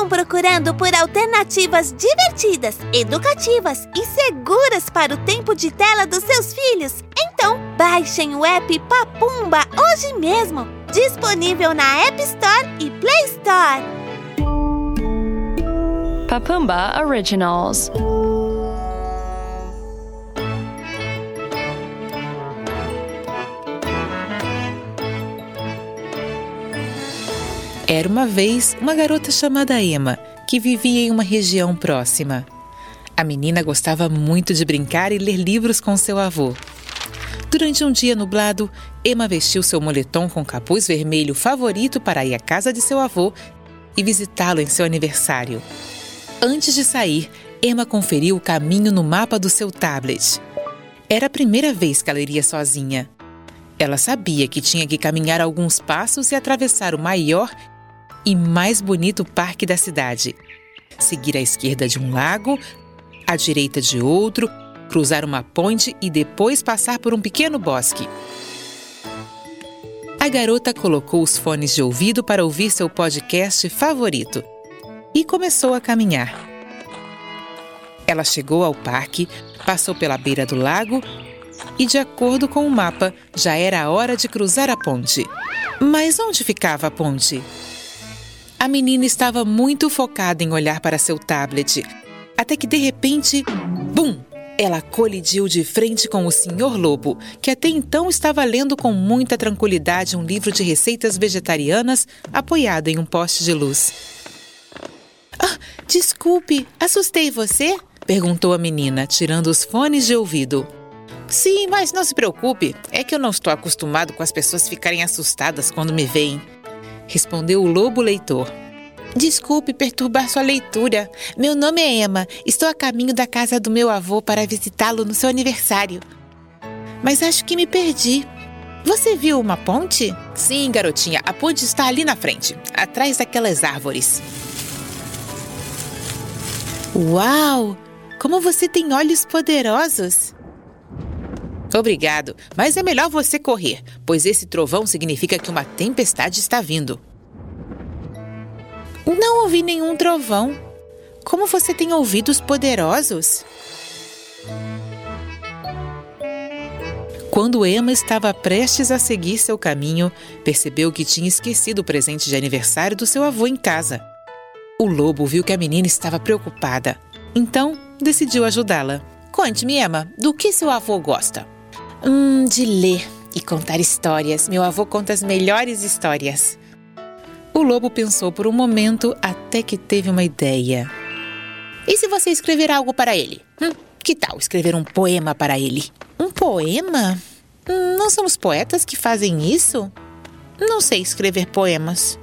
Estão procurando por alternativas divertidas, educativas e seguras para o tempo de tela dos seus filhos? Então, baixem o app Papumba hoje mesmo, disponível na App Store e Play Store. Papumba Originals. Era uma vez uma garota chamada Emma, que vivia em uma região próxima. A menina gostava muito de brincar e ler livros com seu avô. Durante um dia nublado, Emma vestiu seu moletom com capuz vermelho favorito para ir à casa de seu avô e visitá-lo em seu aniversário. Antes de sair, Emma conferiu o caminho no mapa do seu tablet. Era a primeira vez que ela iria sozinha. Ela sabia que tinha que caminhar alguns passos e atravessar o maior e mais bonito parque da cidade. Seguir à esquerda de um lago, à direita de outro, cruzar uma ponte e depois passar por um pequeno bosque. A garota colocou os fones de ouvido para ouvir seu podcast favorito e começou a caminhar. Ela chegou ao parque, passou pela beira do lago e, de acordo com o mapa, já era a hora de cruzar a ponte. Mas onde ficava a ponte? A menina estava muito focada em olhar para seu tablet, até que de repente, bum! Ela colidiu de frente com o Sr. Lobo, que até então estava lendo com muita tranquilidade um livro de receitas vegetarianas apoiado em um poste de luz. Ah, desculpe, assustei você? perguntou a menina, tirando os fones de ouvido. Sim, mas não se preocupe, é que eu não estou acostumado com as pessoas ficarem assustadas quando me veem respondeu o lobo leitor. Desculpe perturbar sua leitura. Meu nome é Emma. Estou a caminho da casa do meu avô para visitá-lo no seu aniversário. Mas acho que me perdi. Você viu uma ponte? Sim, garotinha. A ponte está ali na frente, atrás daquelas árvores. Uau! Como você tem olhos poderosos! Obrigado, mas é melhor você correr, pois esse trovão significa que uma tempestade está vindo. Não ouvi nenhum trovão. Como você tem ouvidos poderosos? Quando Emma estava prestes a seguir seu caminho, percebeu que tinha esquecido o presente de aniversário do seu avô em casa. O lobo viu que a menina estava preocupada, então decidiu ajudá-la. Conte-me, Emma, do que seu avô gosta? Hum, de ler e contar histórias. Meu avô conta as melhores histórias. O lobo pensou por um momento até que teve uma ideia. E se você escrever algo para ele? Hum, que tal escrever um poema para ele? Um poema? Hum, não somos poetas que fazem isso? Não sei escrever poemas.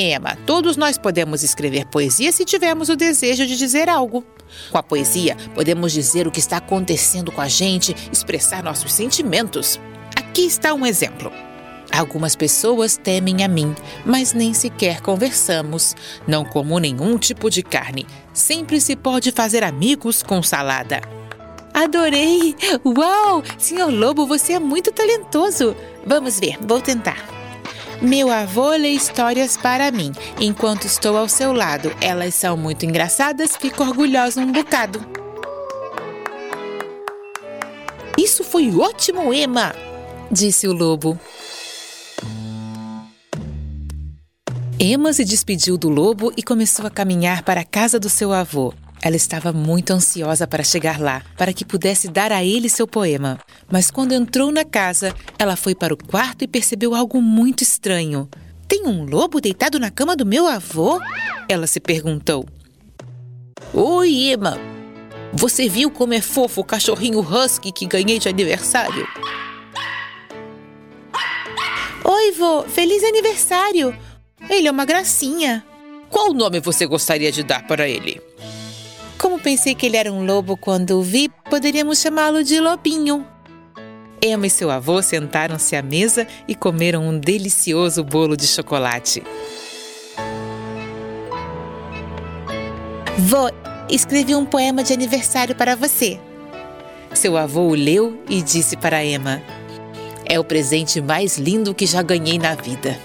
Emma, todos nós podemos escrever poesia se tivermos o desejo de dizer algo. Com a poesia, podemos dizer o que está acontecendo com a gente, expressar nossos sentimentos. Aqui está um exemplo. Algumas pessoas temem a mim, mas nem sequer conversamos. Não como nenhum tipo de carne. Sempre se pode fazer amigos com salada. Adorei! Uau! Senhor Lobo, você é muito talentoso. Vamos ver, vou tentar. Meu avô lê histórias para mim. Enquanto estou ao seu lado, elas são muito engraçadas, fico orgulhosa um bocado. Isso foi ótimo, Emma! disse o lobo. Emma se despediu do lobo e começou a caminhar para a casa do seu avô. Ela estava muito ansiosa para chegar lá, para que pudesse dar a ele seu poema. Mas quando entrou na casa, ela foi para o quarto e percebeu algo muito estranho. Tem um lobo deitado na cama do meu avô? Ela se perguntou. Oi, Emma. Você viu como é fofo o cachorrinho husky que ganhei de aniversário? Oi, vô. Feliz aniversário. Ele é uma gracinha. Qual nome você gostaria de dar para ele? Como pensei que ele era um lobo quando o vi, poderíamos chamá-lo de Lobinho. Emma e seu avô sentaram-se à mesa e comeram um delicioso bolo de chocolate. Vô, escrevi um poema de aniversário para você. Seu avô o leu e disse para Emma: É o presente mais lindo que já ganhei na vida.